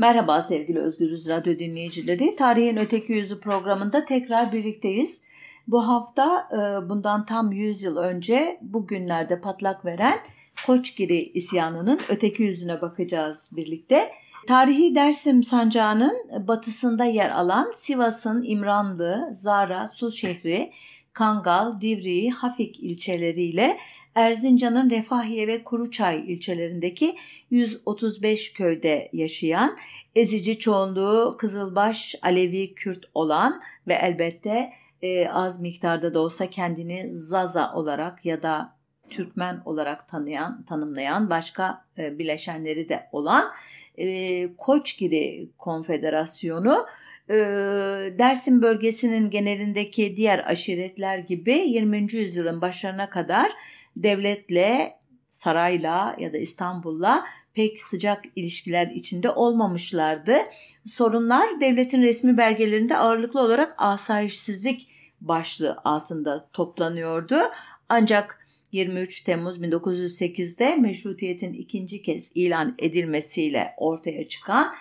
Merhaba sevgili Özgürüz Radyo dinleyicileri. Tarihin Öteki Yüzü programında tekrar birlikteyiz. Bu hafta e, bundan tam 100 yıl önce bugünlerde patlak veren Koçgiri isyanının öteki yüzüne bakacağız birlikte. Tarihi Dersim sancağının batısında yer alan Sivas'ın İmranlı, Zara, Su şehri, Kangal, Divriği, Hafik ilçeleriyle Erzincan'ın Refahiye ve Kuruçay ilçelerindeki 135 köyde yaşayan, ezici çoğunluğu Kızılbaş, Alevi, Kürt olan ve elbette e, az miktarda da olsa kendini Zaza olarak ya da Türkmen olarak tanıyan, tanımlayan başka e, bileşenleri de olan e, Koçgiri Konfederasyonu e, Dersim bölgesinin genelindeki diğer aşiretler gibi 20. yüzyılın başlarına kadar devletle, sarayla ya da İstanbul'la pek sıcak ilişkiler içinde olmamışlardı. Sorunlar devletin resmi belgelerinde ağırlıklı olarak asayişsizlik başlığı altında toplanıyordu. Ancak 23 Temmuz 1908'de meşrutiyetin ikinci kez ilan edilmesiyle ortaya çıkan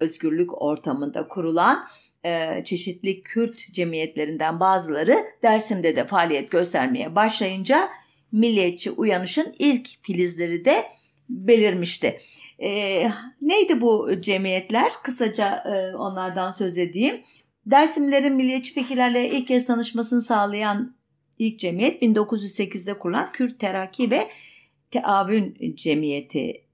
özgürlük ortamında kurulan e, çeşitli Kürt cemiyetlerinden bazıları Dersim'de de faaliyet göstermeye başlayınca milliyetçi uyanışın ilk filizleri de belirmişti. E, neydi bu cemiyetler? Kısaca e, onlardan söz edeyim. Dersimlerin milliyetçi fikirlerle ilk kez tanışmasını sağlayan ilk cemiyet 1908'de kurulan Kürt Teraki ve Teavün Cemiyeti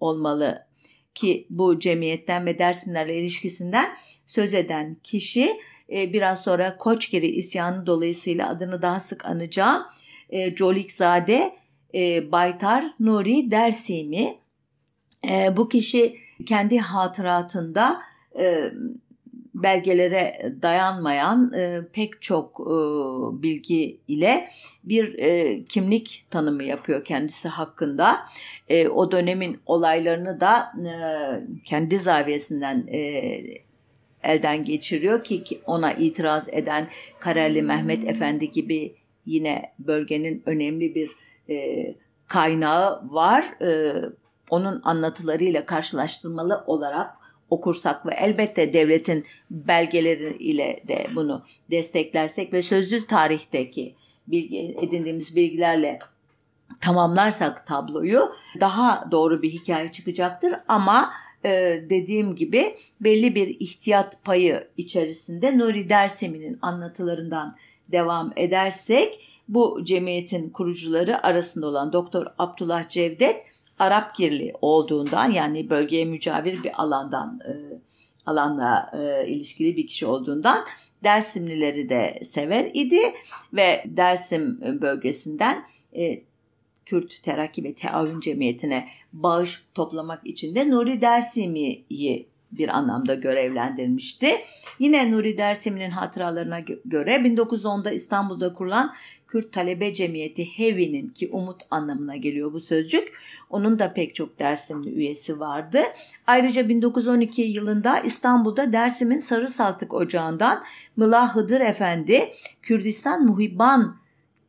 olmalı ki bu cemiyetten ve Dersimlerle ilişkisinden söz eden kişi e, biraz sonra Koçgiri isyanı dolayısıyla adını daha sık anacağım e, Colikzade e, Baytar Nuri Dersimi. E, bu kişi kendi hatıratında e, belgelere dayanmayan e, pek çok e, bilgi ile bir e, kimlik tanımı yapıyor kendisi hakkında. E, o dönemin olaylarını da e, kendi zaviyesinden e, elden geçiriyor ki ona itiraz eden Kareli Mehmet Efendi gibi yine bölgenin önemli bir e, kaynağı var. E, onun anlatılarıyla karşılaştırmalı olarak okursak ve elbette devletin belgeleri ile de bunu desteklersek ve sözlü tarihteki bilgi, edindiğimiz bilgilerle tamamlarsak tabloyu daha doğru bir hikaye çıkacaktır ama e, dediğim gibi belli bir ihtiyat payı içerisinde Nuri Dersemi'nin anlatılarından devam edersek bu cemiyetin kurucuları arasında olan Doktor Abdullah Cevdet Arap Girli olduğundan yani bölgeye mücavir bir alandan e, alanla e, ilişkili bir kişi olduğundan Dersimlileri de sever idi ve Dersim bölgesinden e, Kürt Terakki ve Teavün Cemiyeti'ne bağış toplamak için de Nuri Dersimi'yi bir anlamda görevlendirmişti. Yine Nuri Dersimi'nin hatıralarına göre 1910'da İstanbul'da kurulan Kürt Talebe Cemiyeti HEVİ'nin ki umut anlamına geliyor bu sözcük. Onun da pek çok Dersimli üyesi vardı. Ayrıca 1912 yılında İstanbul'da Dersim'in Sarı Saltık Ocağı'ndan Mılah Hıdır Efendi Kürdistan Muhibban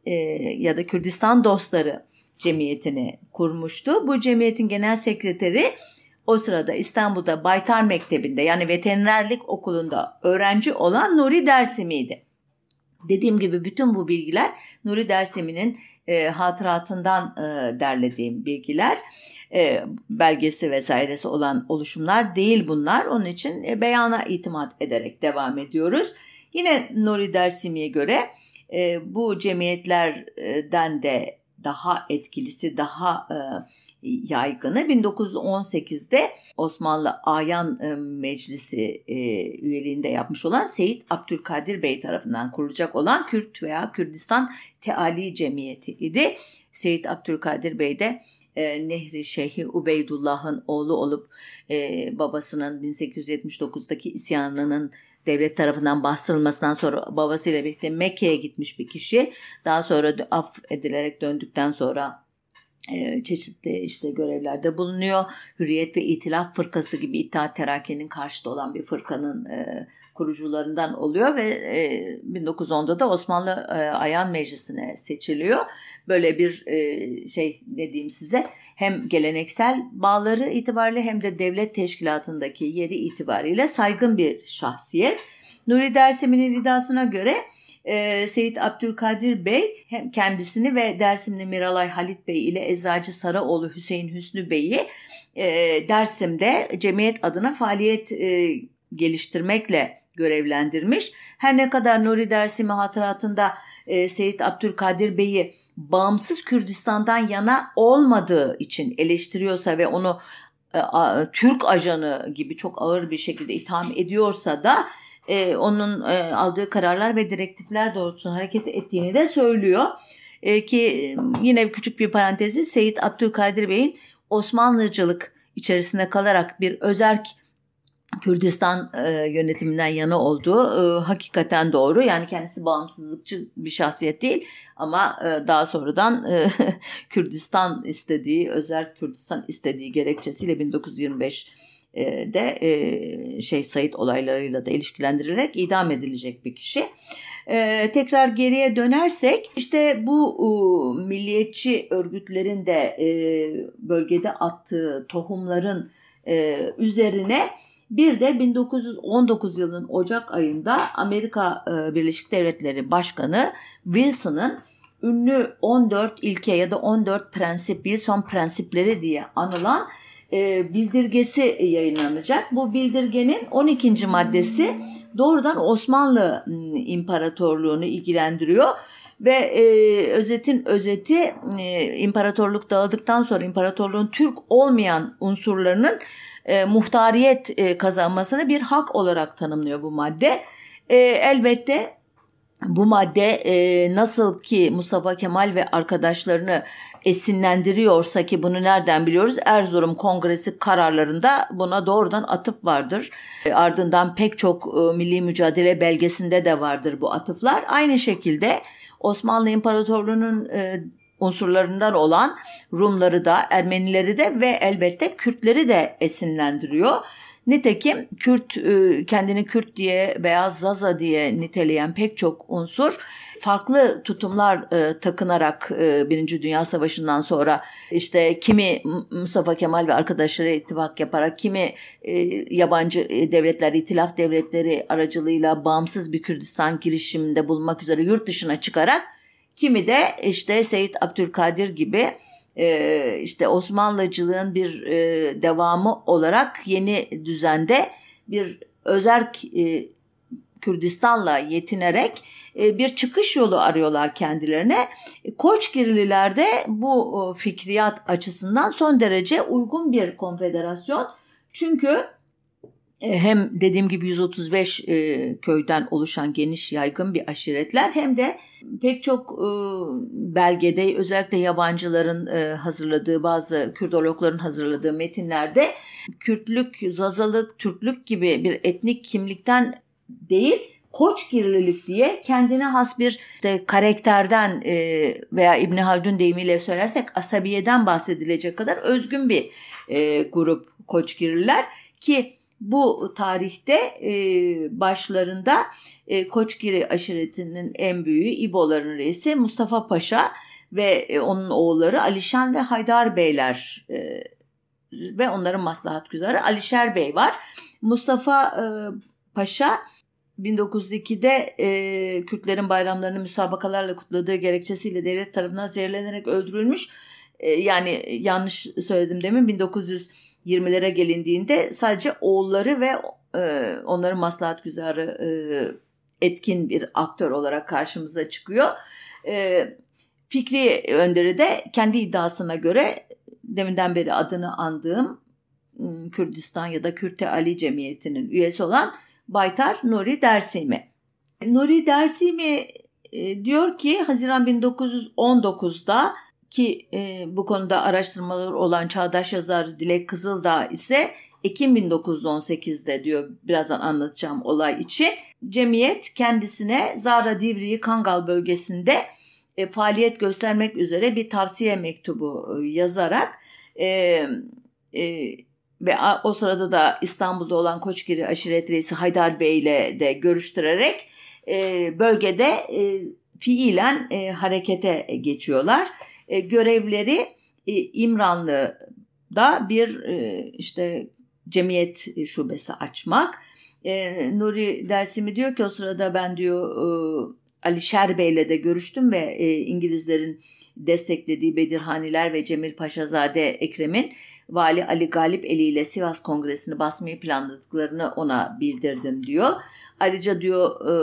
e, ya da Kürdistan Dostları Cemiyeti'ni kurmuştu. Bu cemiyetin genel sekreteri o sırada İstanbul'da Baytar Mektebi'nde yani veterinerlik okulunda öğrenci olan Nuri Dersimi'ydi. Dediğim gibi bütün bu bilgiler Nuri Dersimi'nin e, hatıratından e, derlediğim bilgiler. E, belgesi vesairesi olan oluşumlar değil bunlar. Onun için e, beyana itimat ederek devam ediyoruz. Yine Nuri Dersimi'ye göre e, bu cemiyetlerden de daha etkilisi, daha e, yaygını 1918'de Osmanlı Ayan e, Meclisi e, üyeliğinde yapmış olan Seyit Abdülkadir Bey tarafından kurulacak olan Kürt veya Kürdistan Teali Cemiyeti idi. Seyit Abdülkadir Bey de e, Nehri Şeyhi Ubeydullah'ın oğlu olup e, babasının 1879'daki isyanının devlet tarafından bastırılmasından sonra babasıyla birlikte Mekke'ye gitmiş bir kişi. Daha sonra af edilerek döndükten sonra e, çeşitli işte görevlerde bulunuyor. Hürriyet ve İtilaf Fırkası gibi İttihat Terakki'nin karşıtı olan bir fırkanın e, kurucularından oluyor ve e, 1910'da da Osmanlı e, Ayan Meclisi'ne seçiliyor. Böyle bir e, şey dediğim size hem geleneksel bağları itibariyle hem de devlet teşkilatındaki yeri itibariyle saygın bir şahsiyet. Nuri Dersim'in iddiasına göre e, Seyit Abdülkadir Bey hem kendisini ve Dersimli Miralay Halit Bey ile Eczacı Saraoğlu Hüseyin Hüsnü Bey'i e, Dersim'de cemiyet adına faaliyet e, geliştirmekle görevlendirmiş. Her ne kadar Nuri Dersimi hatıratında e, Seyit Abdülkadir Bey'i bağımsız Kürdistan'dan yana olmadığı için eleştiriyorsa ve onu e, a, Türk ajanı gibi çok ağır bir şekilde itham ediyorsa da e, onun e, aldığı kararlar ve direktifler doğrultusunda hareket ettiğini de söylüyor. E, ki yine küçük bir parantezde Seyit Abdülkadir Bey'in Osmanlıcılık içerisinde kalarak bir özerk Kürdistan e, yönetiminden yana olduğu e, hakikaten doğru. Yani kendisi bağımsızlıkçı bir şahsiyet değil ama e, daha sonradan e, Kürdistan istediği, özel Kürdistan istediği gerekçesiyle 1925 e, de e, şey Said olaylarıyla da ilişkilendirilerek idam edilecek bir kişi. Ee, tekrar geriye dönersek işte bu e, milliyetçi örgütlerin de e, bölgede attığı tohumların e, üzerine bir de 1919 yılının Ocak ayında Amerika e, Birleşik Devletleri Başkanı Wilson'ın ünlü 14 ilke ya da 14 prensip, Wilson prensipleri diye anılan e, bildirgesi yayınlanacak. Bu bildirgenin 12. maddesi doğrudan Osmanlı İmparatorluğunu ilgilendiriyor ve e, özetin özeti e, imparatorluk dağıldıktan sonra imparatorluğun Türk olmayan unsurlarının e, muhtariyet e, kazanmasını bir hak olarak tanımlıyor bu madde. E, elbette bu madde e, nasıl ki Mustafa Kemal ve arkadaşlarını esinlendiriyorsa ki bunu nereden biliyoruz? Erzurum Kongresi kararlarında buna doğrudan atıf vardır. E, ardından pek çok e, milli mücadele belgesinde de vardır bu atıflar. Aynı şekilde Osmanlı İmparatorluğu'nun e, unsurlarından olan Rumları da Ermenileri de ve elbette Kürtleri de esinlendiriyor. Nitekim Kürt e, kendini Kürt diye veya Zaza diye niteleyen pek çok unsur farklı tutumlar e, takınarak e, Birinci Dünya Savaşı'ndan sonra işte kimi Mustafa Kemal ve arkadaşları ittifak yaparak kimi e, yabancı e, devletler, itilaf devletleri aracılığıyla bağımsız bir Kürdistan girişiminde bulunmak üzere yurt dışına çıkarak kimi de işte Seyit Abdülkadir gibi e, işte Osmanlıcılığın bir e, devamı olarak yeni düzende bir özerk e, Kürdistan'la yetinerek e, bir çıkış yolu arıyorlar kendilerine. Koçgirililer de bu fikriyat açısından son derece uygun bir konfederasyon. Çünkü e, hem dediğim gibi 135 e, köyden oluşan geniş yaygın bir aşiretler hem de pek çok e, belgede özellikle yabancıların e, hazırladığı bazı Kürdologların hazırladığı metinlerde Kürtlük, Zazalık, Türklük gibi bir etnik kimlikten değil Koçgirlilik diye kendine has bir işte, karakterden e, veya İbni Haldun deyimiyle söylersek asabiyeden bahsedilecek kadar özgün bir e, grup Koçgirliler ki bu tarihte e, başlarında e, Koçgiri aşiretinin en büyüğü İboların reisi Mustafa Paşa ve onun oğulları Alişan ve Haydar Beyler ve onların maslahat güzarı Alişer Bey var. Mustafa Paşa 1902'de e, Kürtlerin bayramlarını müsabakalarla kutladığı gerekçesiyle devlet tarafından zehirlenerek öldürülmüş. E, yani yanlış söyledim demin 1900 20'lere gelindiğinde sadece oğulları ve e, onların maslahat güzarı e, etkin bir aktör olarak karşımıza çıkıyor. E, Fikri Önder'i de kendi iddiasına göre deminden beri adını andığım ıı, Kürdistan ya da Kürte Ali Cemiyeti'nin üyesi olan Baytar Nuri Dersimi. Nuri Dersimi e, diyor ki Haziran 1919'da ki e, bu konuda araştırmalar olan çağdaş yazar Dilek Kızıldağ ise Ekim 1918'de diyor birazdan anlatacağım olay için. Cemiyet kendisine Zara Divriği Kangal bölgesinde e, faaliyet göstermek üzere bir tavsiye mektubu e, yazarak e, e, ve o sırada da İstanbul'da olan Koçgiri aşiret reisi Haydar Bey ile de görüştürerek e, bölgede e, fiilen e, harekete geçiyorlar. E, görevleri e, İmranlı'da bir e, işte cemiyet şubesi açmak. E, Nuri Dersimi diyor ki o sırada ben diyor e, Ali Şerbey'le de görüştüm ve e, İngilizlerin desteklediği Bedirhaniler ve Cemil Paşazade Ekrem'in Vali Ali Galip Eli ile Sivas Kongresi'ni basmayı planladıklarını ona bildirdim diyor. Ayrıca diyor e,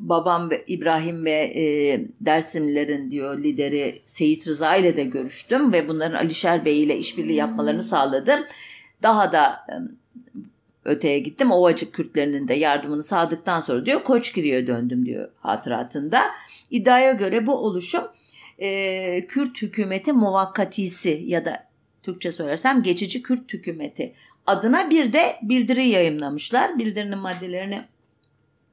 babam ve İbrahim ve e, Dersimlilerin diyor lideri Seyit Rıza ile de görüştüm ve bunların Alişer Bey ile işbirliği yapmalarını sağladım. Daha da e, öteye gittim. Ovacık Kürtlerinin de yardımını sağladıktan sonra diyor Koçgiri'ye döndüm diyor hatıratında. İddiaya göre bu oluşum e, Kürt hükümeti muvakkatisi ya da Türkçe söylersem geçici Kürt hükümeti adına bir de bildiri yayınlamışlar. Bildirinin maddelerini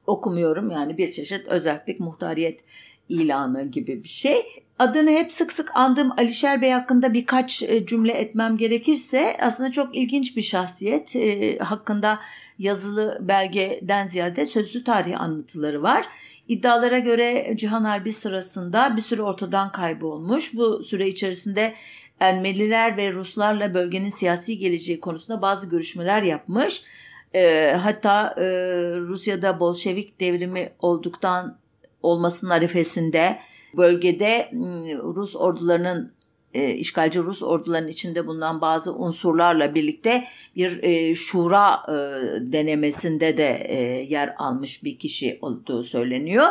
okumuyorum yani bir çeşit özellik muhtariyet ilanı gibi bir şey. Adını hep sık sık andığım Alişer Bey hakkında birkaç e, cümle etmem gerekirse aslında çok ilginç bir şahsiyet. E, hakkında yazılı belgeden ziyade sözlü tarih anlatıları var. İddialara göre Cihan Harbi sırasında bir süre ortadan kaybolmuş. Bu süre içerisinde Ermeniler ve Ruslarla bölgenin siyasi geleceği konusunda bazı görüşmeler yapmış. E, hatta e, Rusya'da Bolşevik devrimi olduktan olmasının arifesinde bölgede Rus ordularının e, işgalci Rus ordularının içinde bulunan bazı unsurlarla birlikte bir e, şura e, denemesinde de e, yer almış bir kişi olduğu söyleniyor.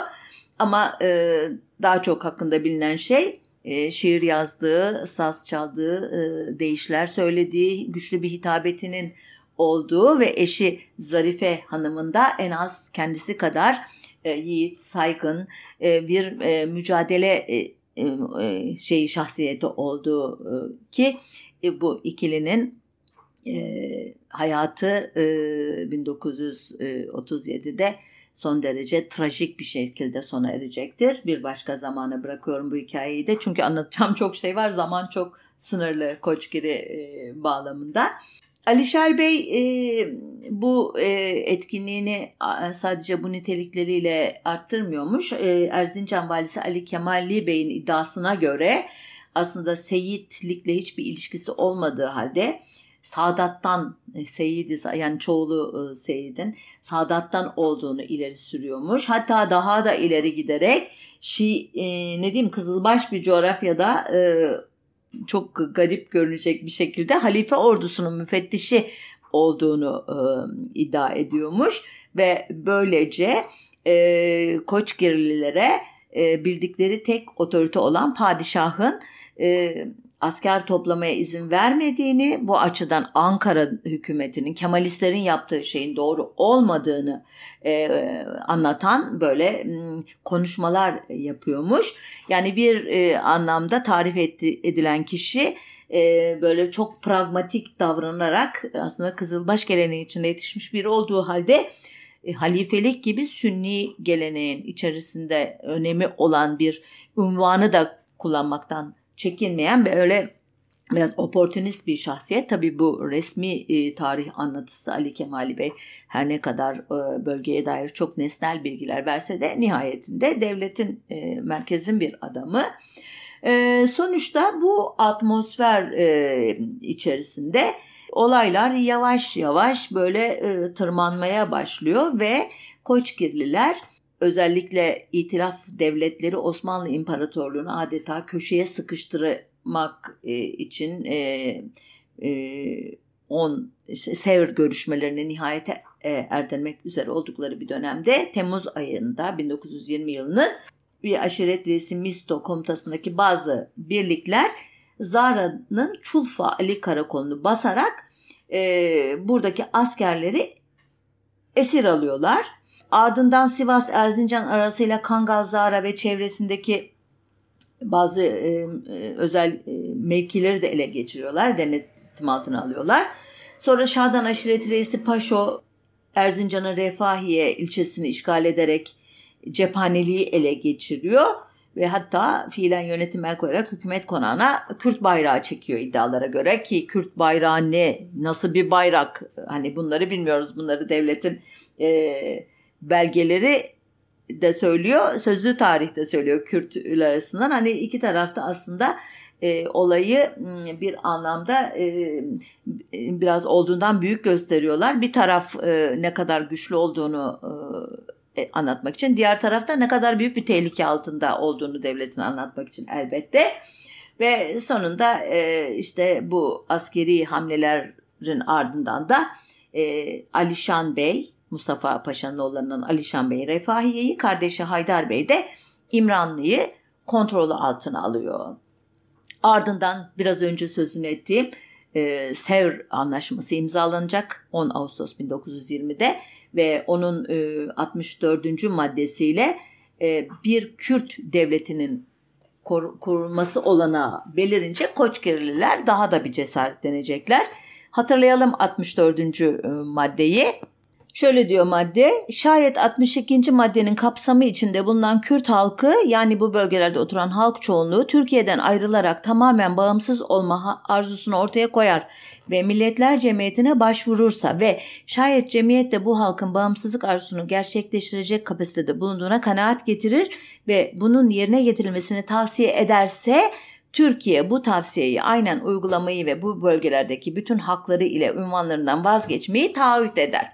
Ama e, daha çok hakkında bilinen şey e, şiir yazdığı, saz çaldığı, e, deyişler söylediği, güçlü bir hitabetinin olduğu ve eşi Zarife Hanım'ın da en az kendisi kadar e, yiğit, saygın e, bir e, mücadele e, e, e şey şahsiyeti olduğu e, ki e, bu ikilinin e, hayatı e, 1937'de son derece trajik bir şekilde sona erecektir. Bir başka zamana bırakıyorum bu hikayeyi de çünkü anlatacağım çok şey var. Zaman çok sınırlı Koçgiri e, bağlamında. Alişer Bey e, bu e, etkinliğini sadece bu nitelikleriyle arttırmıyormuş. E, Erzincan Valisi Ali Kemalli Bey'in iddiasına göre aslında Seyitlikle hiçbir ilişkisi olmadığı halde Sadat'tan e, Seyidi yani çoğulu e, Seyid'in Sadat'tan olduğunu ileri sürüyormuş. Hatta daha da ileri giderek Şi e, ne diyeyim Kızılbaş bir coğrafyada e, çok garip görünecek bir şekilde halife ordusunun müfettişi olduğunu e, iddia ediyormuş ve böylece e, Koçgirlilere e, bildikleri tek otorite olan padişahın e, asker toplamaya izin vermediğini, bu açıdan Ankara hükümetinin Kemalistlerin yaptığı şeyin doğru olmadığını e, anlatan böyle konuşmalar yapıyormuş. Yani bir e, anlamda tarif etti, edilen kişi e, böyle çok pragmatik davranarak aslında Kızılbaş geleneği içinde yetişmiş biri olduğu halde e, halifelik gibi sünni geleneğin içerisinde önemi olan bir unvanı da kullanmaktan çekinmeyen ve öyle biraz oportunist bir şahsiyet. Tabi bu resmi e, tarih anlatısı Ali Kemali Bey her ne kadar e, bölgeye dair çok nesnel bilgiler verse de nihayetinde devletin e, merkezin bir adamı. E, sonuçta bu atmosfer e, içerisinde olaylar yavaş yavaş böyle e, tırmanmaya başlıyor ve Koçgirliler özellikle itiraf devletleri Osmanlı İmparatorluğu'nu adeta köşeye sıkıştırmak e, için e, e, on işte, Sevr görüşmelerine nihayete e, erdirmek üzere oldukları bir dönemde Temmuz ayında 1920 yılının bir aşiret reisi Misto komutasındaki bazı birlikler Zara'nın Çulfa Ali Karakolu'nu basarak e, buradaki askerleri esir alıyorlar Ardından Sivas Erzincan arasıyla Kangal Zara ve çevresindeki bazı e, e, özel e, mevkileri de ele geçiriyorlar. Denetim altına alıyorlar. Sonra Şadan aşireti reisi Paşo Erzincan'ın Refahiye ilçesini işgal ederek cephaneliği ele geçiriyor ve hatta fiilen yönetim el koyarak hükümet konağına Kürt bayrağı çekiyor iddialara göre ki Kürt bayrağı ne, nasıl bir bayrak? Hani bunları bilmiyoruz. Bunları devletin e, belgeleri de söylüyor sözlü tarihte söylüyor Kürtler arasından. Hani iki tarafta aslında e, olayı bir anlamda e, biraz olduğundan büyük gösteriyorlar. Bir taraf e, ne kadar güçlü olduğunu e, anlatmak için, diğer tarafta ne kadar büyük bir tehlike altında olduğunu devletin anlatmak için elbette. Ve sonunda e, işte bu askeri hamlelerin ardından da e, Alişan Bey, Mustafa Paşa'nın oğullarından Alişan Bey Refahiye'yi, kardeşi Haydar Bey de İmranlı'yı kontrolü altına alıyor. Ardından biraz önce sözünü ettiğim e, Sevr Anlaşması imzalanacak 10 Ağustos 1920'de ve onun e, 64. maddesiyle e, bir Kürt devletinin kur, kurulması olana belirince Koçgerililer daha da bir cesaretlenecekler. Hatırlayalım 64. E, maddeyi. Şöyle diyor madde, şayet 62. maddenin kapsamı içinde bulunan Kürt halkı yani bu bölgelerde oturan halk çoğunluğu Türkiye'den ayrılarak tamamen bağımsız olma arzusunu ortaya koyar ve Milletler Cemiyeti'ne başvurursa ve şayet cemiyet de bu halkın bağımsızlık arzusunu gerçekleştirecek kapasitede bulunduğuna kanaat getirir ve bunun yerine getirilmesini tavsiye ederse Türkiye bu tavsiyeyi aynen uygulamayı ve bu bölgelerdeki bütün hakları ile ünvanlarından vazgeçmeyi taahhüt eder.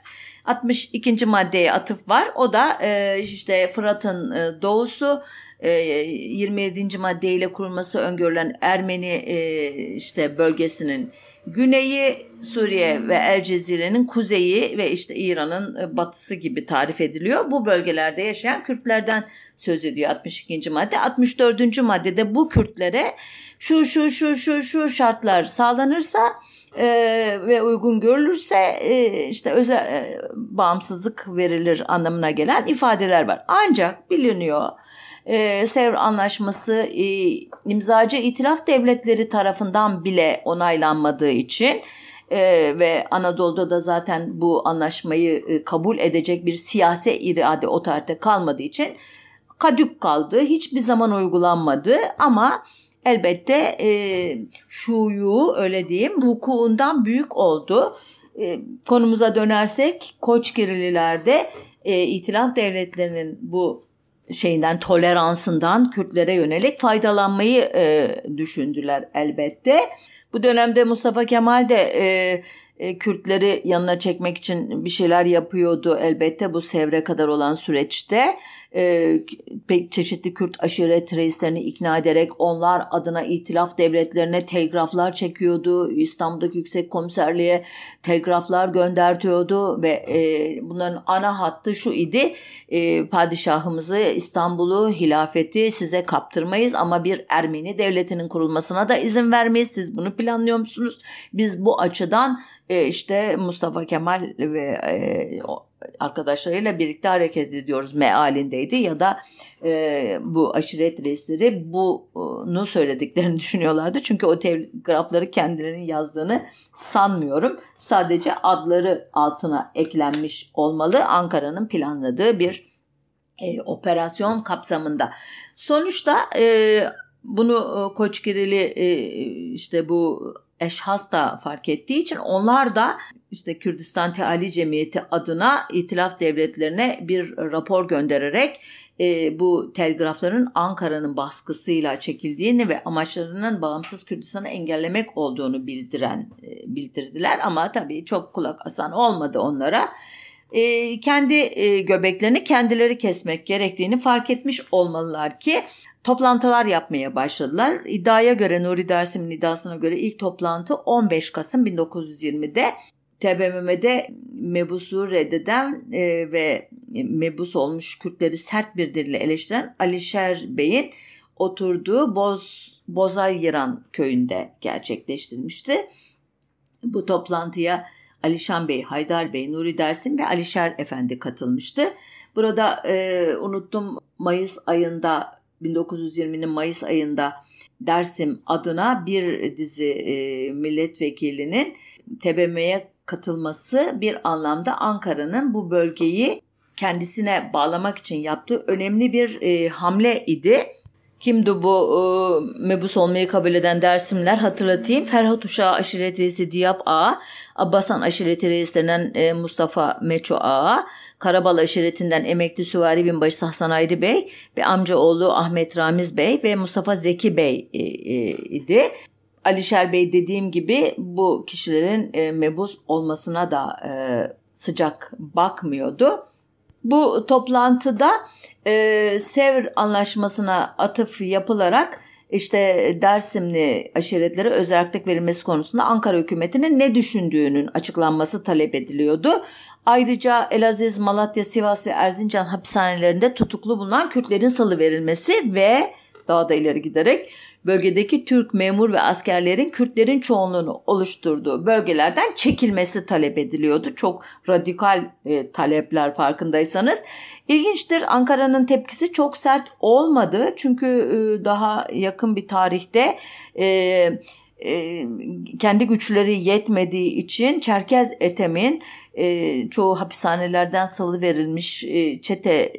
62. maddeye atıf var. O da e, işte Fırat'ın e, doğusu e, 27. maddeyle kurulması öngörülen Ermeni e, işte bölgesinin güneyi Suriye ve El Cezire'nin kuzeyi ve işte İran'ın e, batısı gibi tarif ediliyor. Bu bölgelerde yaşayan Kürtlerden söz ediyor 62. madde. 64. maddede bu Kürtlere şu şu şu şu şu şartlar sağlanırsa e, ve uygun görülürse e, işte özel e, bağımsızlık verilir anlamına gelen ifadeler var. Ancak biliniyor e, Sevr Anlaşması e, imzacı itilaf devletleri tarafından bile onaylanmadığı için e, ve Anadolu'da da zaten bu anlaşmayı e, kabul edecek bir siyasi irade o tarihte kalmadığı için kadük kaldı. Hiçbir zaman uygulanmadı ama elbette e, şuyu öyle diyeyim vukuundan büyük oldu. E, konumuza dönersek Koçgirililer'de e, itilaf devletlerinin bu şeyinden toleransından Kürtlere yönelik faydalanmayı e, düşündüler elbette. Bu dönemde Mustafa Kemal de e, e, Kürtleri yanına çekmek için bir şeyler yapıyordu elbette bu Sevre kadar olan süreçte. E, pek çeşitli Kürt aşiret reislerini ikna ederek onlar adına itilaf devletlerine telgraflar çekiyordu. İstanbul'daki yüksek komiserliğe telgraflar göndertiyordu ve e, bunların ana hattı şu idi. E, padişahımızı İstanbul'u hilafeti size kaptırmayız ama bir Ermeni devletinin kurulmasına da izin vermeyiz. Siz bunu planlıyor musunuz? Biz bu açıdan e, işte Mustafa Kemal ve e, arkadaşlarıyla birlikte hareket ediyoruz mealindeydi ya da e, bu aşiret reisleri bunu söylediklerini düşünüyorlardı. Çünkü o telgrafları kendilerinin yazdığını sanmıyorum. Sadece adları altına eklenmiş olmalı Ankara'nın planladığı bir e, operasyon kapsamında. Sonuçta e, bunu e, Koçgirili e, işte bu eşhas da fark ettiği için onlar da işte Kürdistan Teali Cemiyeti adına itilaf devletlerine bir rapor göndererek e, bu telgrafların Ankara'nın baskısıyla çekildiğini ve amaçlarının bağımsız Kürdistan'ı engellemek olduğunu bildiren e, bildirdiler ama tabii çok kulak asan olmadı onlara. E, kendi e, göbeklerini kendileri kesmek gerektiğini fark etmiş olmalılar ki toplantılar yapmaya başladılar. İddiaya göre Nuri Dersim'in iddiasına göre ilk toplantı 15 Kasım 1920'de TBMM'de mebusu reddeden e, ve mebus olmuş Kürtleri sert bir dille eleştiren Alişer Bey'in oturduğu Boz, Bozay Yıran köyünde gerçekleştirilmişti. Bu toplantıya Alişan Bey, Haydar Bey, Nuri Dersim ve Alişer Efendi katılmıştı. Burada e, unuttum Mayıs ayında 1920'nin Mayıs ayında Dersim adına bir dizi e, milletvekilinin TBMM'ye katılması bir anlamda Ankara'nın bu bölgeyi kendisine bağlamak için yaptığı önemli bir e, hamle idi. Kimdi bu e, mebus olmayı kabul eden Dersimler hatırlatayım. Ferhat Uşağı aşiret reisi Diyap Ağa, Abbasan aşireti reislerinden e, Mustafa Meço Ağa, Karabal aşiretinden emekli süvari binbaşı Hasan Ayrı Bey ve amcaoğlu Ahmet Ramiz Bey ve Mustafa Zeki Bey e, e, idi. Alişer Bey dediğim gibi bu kişilerin e, mebus olmasına da e, sıcak bakmıyordu. Bu toplantıda e, Sevr Anlaşması'na atıf yapılarak işte Dersimli aşiretlere özellik verilmesi konusunda Ankara hükümetinin ne düşündüğünün açıklanması talep ediliyordu. Ayrıca Elaziz, Malatya, Sivas ve Erzincan hapishanelerinde tutuklu bulunan Kürtlerin salı verilmesi ve daha da ileri giderek bölgedeki Türk memur ve askerlerin Kürtlerin çoğunluğunu oluşturduğu bölgelerden çekilmesi talep ediliyordu. Çok radikal e, talepler farkındaysanız. İlginçtir Ankara'nın tepkisi çok sert olmadı. Çünkü e, daha yakın bir tarihte e, kendi güçleri yetmediği için Çerkez Etem'in çoğu hapishanelerden salı verilmiş çete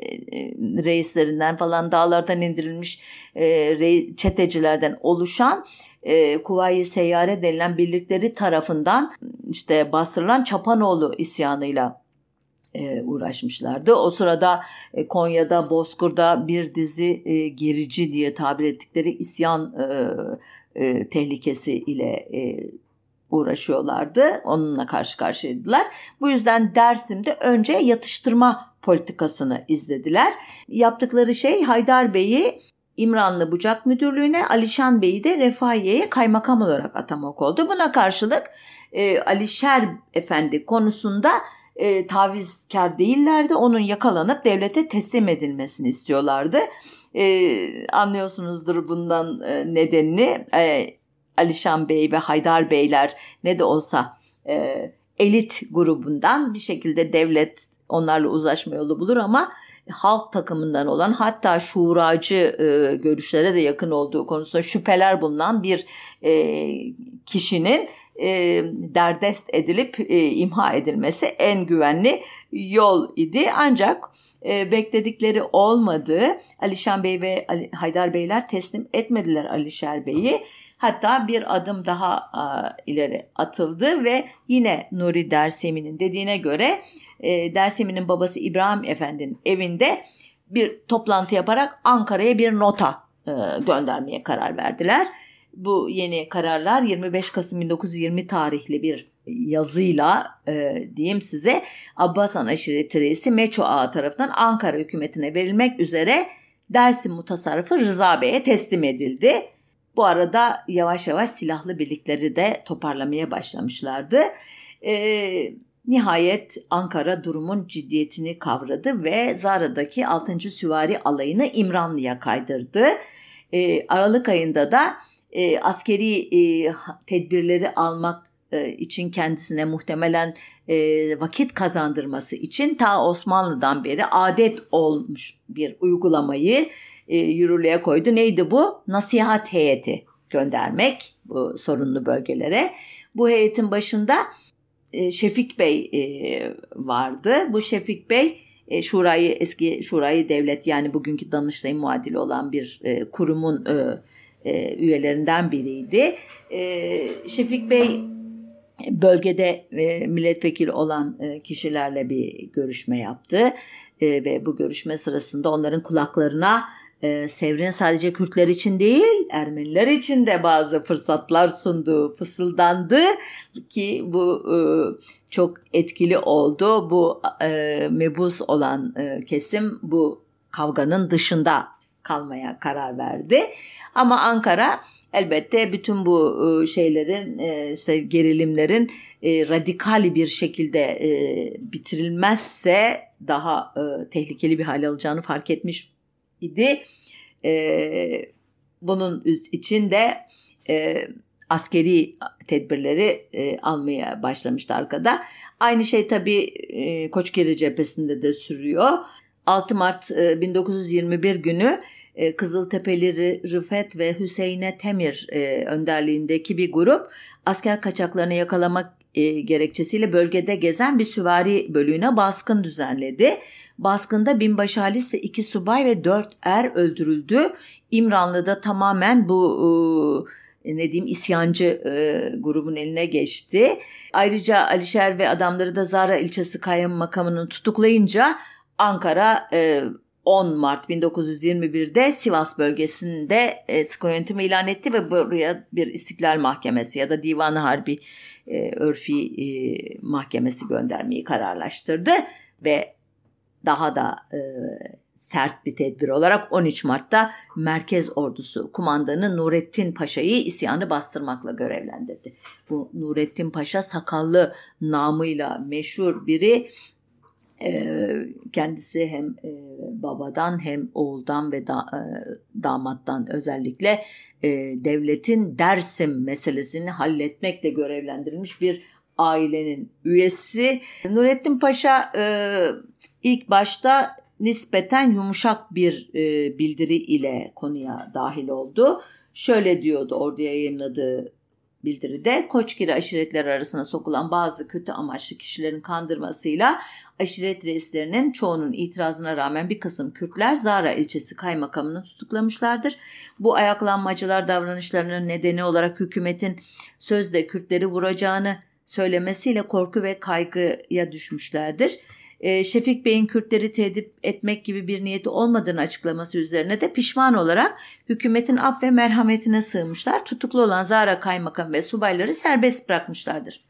reislerinden falan dağlardan indirilmiş e, çetecilerden oluşan e, Kuvayi Seyyare denilen birlikleri tarafından işte bastırılan Çapanoğlu isyanıyla uğraşmışlardı. O sırada Konya'da, Bozkır'da bir dizi gerici diye tabir ettikleri isyan e, tehlikesi ile e, uğraşıyorlardı. Onunla karşı karşıyaydılar. Bu yüzden Dersim'de önce yatıştırma politikasını izlediler. Yaptıkları şey Haydar Bey'i İmranlı Bucak Müdürlüğü'ne, Alişan Bey'i de Refahiye'ye kaymakam olarak atamak oldu. Buna karşılık e, Alişer Efendi konusunda e, tavizkar değillerdi. Onun yakalanıp devlete teslim edilmesini istiyorlardı. E, anlıyorsunuzdur bundan e, nedenini. E, Alişan Bey ve Haydar Beyler ne de olsa e, elit grubundan bir şekilde devlet onlarla uzlaşma yolu bulur ama halk takımından olan hatta şuracı e, görüşlere de yakın olduğu konusunda şüpheler bulunan bir e, kişinin e, derdest edilip e, imha edilmesi en güvenli yol idi. Ancak e, bekledikleri olmadı. Alişan Bey ve Ali, Haydar Beyler teslim etmediler Alişer Bey'i. Hatta bir adım daha a, ileri atıldı ve yine Nuri Dersemi'nin dediğine göre e, Dersemi'nin babası İbrahim Efendi'nin evinde bir toplantı yaparak Ankara'ya bir nota e, göndermeye karar verdiler. Bu yeni kararlar 25 Kasım 1920 tarihli bir yazıyla e, diyeyim size Abbasan aşireti reisi Meço Ağa tarafından Ankara hükümetine verilmek üzere Dersim mutasarrıfı Rıza Bey'e teslim edildi. Bu arada yavaş yavaş silahlı birlikleri de toparlamaya başlamışlardı. E, nihayet Ankara durumun ciddiyetini kavradı ve Zara'daki 6. Süvari alayını İmranlı'ya kaydırdı. E, Aralık ayında da e, askeri e, tedbirleri almak e, için kendisine muhtemelen e, vakit kazandırması için ta Osmanlı'dan beri adet olmuş bir uygulamayı e, yürürlüğe koydu. Neydi bu? Nasihat heyeti göndermek bu sorunlu bölgelere. Bu heyetin başında Şefik Bey vardı. Bu Şefik Bey Şurayı eski Şurayı Devlet yani bugünkü Danıştay muadili olan bir kurumun e, üyelerinden biriydi. E, Şefik Bey bölgede e, milletvekili olan e, kişilerle bir görüşme yaptı e, ve bu görüşme sırasında onların kulaklarına e, Sevr'in sadece Kürtler için değil Ermeniler için de bazı fırsatlar sunduğu fısıldandı ki bu e, çok etkili oldu. Bu e, mebus olan e, kesim bu kavganın dışında kalmaya karar verdi. Ama Ankara elbette bütün bu e, şeylerin e, işte gerilimlerin e, radikal bir şekilde bitirilmezse daha tehlikeli bir hal alacağını fark etmiş idi. Bunun için de askeri tedbirleri almaya başlamıştı arkada. Aynı şey tabii Koçgeri cephesinde de sürüyor. 6 Mart 1921 günü e, Kızıltepeli Rıfet ve Hüseyin'e Temir e, önderliğindeki bir grup asker kaçaklarını yakalamak e, gerekçesiyle bölgede gezen bir süvari bölüğüne baskın düzenledi. Baskında binbaşı Halis ve iki subay ve dört er öldürüldü. İmranlı'da tamamen bu e, ne diyeyim isyancı e, grubun eline geçti. Ayrıca Alişer ve adamları da Zara ilçesi kayyum makamının tutuklayınca Ankara e, 10 Mart 1921'de Sivas bölgesinde e, sıkı yönetimi ilan etti ve buraya bir istiklal mahkemesi ya da divanı harbi e, örfi e, mahkemesi göndermeyi kararlaştırdı ve daha da e, sert bir tedbir olarak 13 Mart'ta Merkez Ordusu kumandanı Nurettin Paşa'yı isyanı bastırmakla görevlendirdi. Bu Nurettin Paşa sakallı namıyla meşhur biri kendisi hem babadan hem oğuldan ve da, damattan özellikle devletin Dersim meselesini halletmekle görevlendirilmiş bir ailenin üyesi. Nurettin Paşa ilk başta nispeten yumuşak bir bildiri ile konuya dahil oldu. Şöyle diyordu orduya yayınladığı bildiride Koçgiri aşiretleri arasına sokulan bazı kötü amaçlı kişilerin kandırmasıyla aşiret reislerinin çoğunun itirazına rağmen bir kısım Kürtler Zara ilçesi kaymakamını tutuklamışlardır. Bu ayaklanmacılar davranışlarının nedeni olarak hükümetin sözde Kürtleri vuracağını söylemesiyle korku ve kaygıya düşmüşlerdir. Ee, Şefik Bey'in Kürtleri tehdit etmek gibi bir niyeti olmadığını açıklaması üzerine de pişman olarak hükümetin af ve merhametine sığmışlar. Tutuklu olan Zara kaymakam ve subayları serbest bırakmışlardır.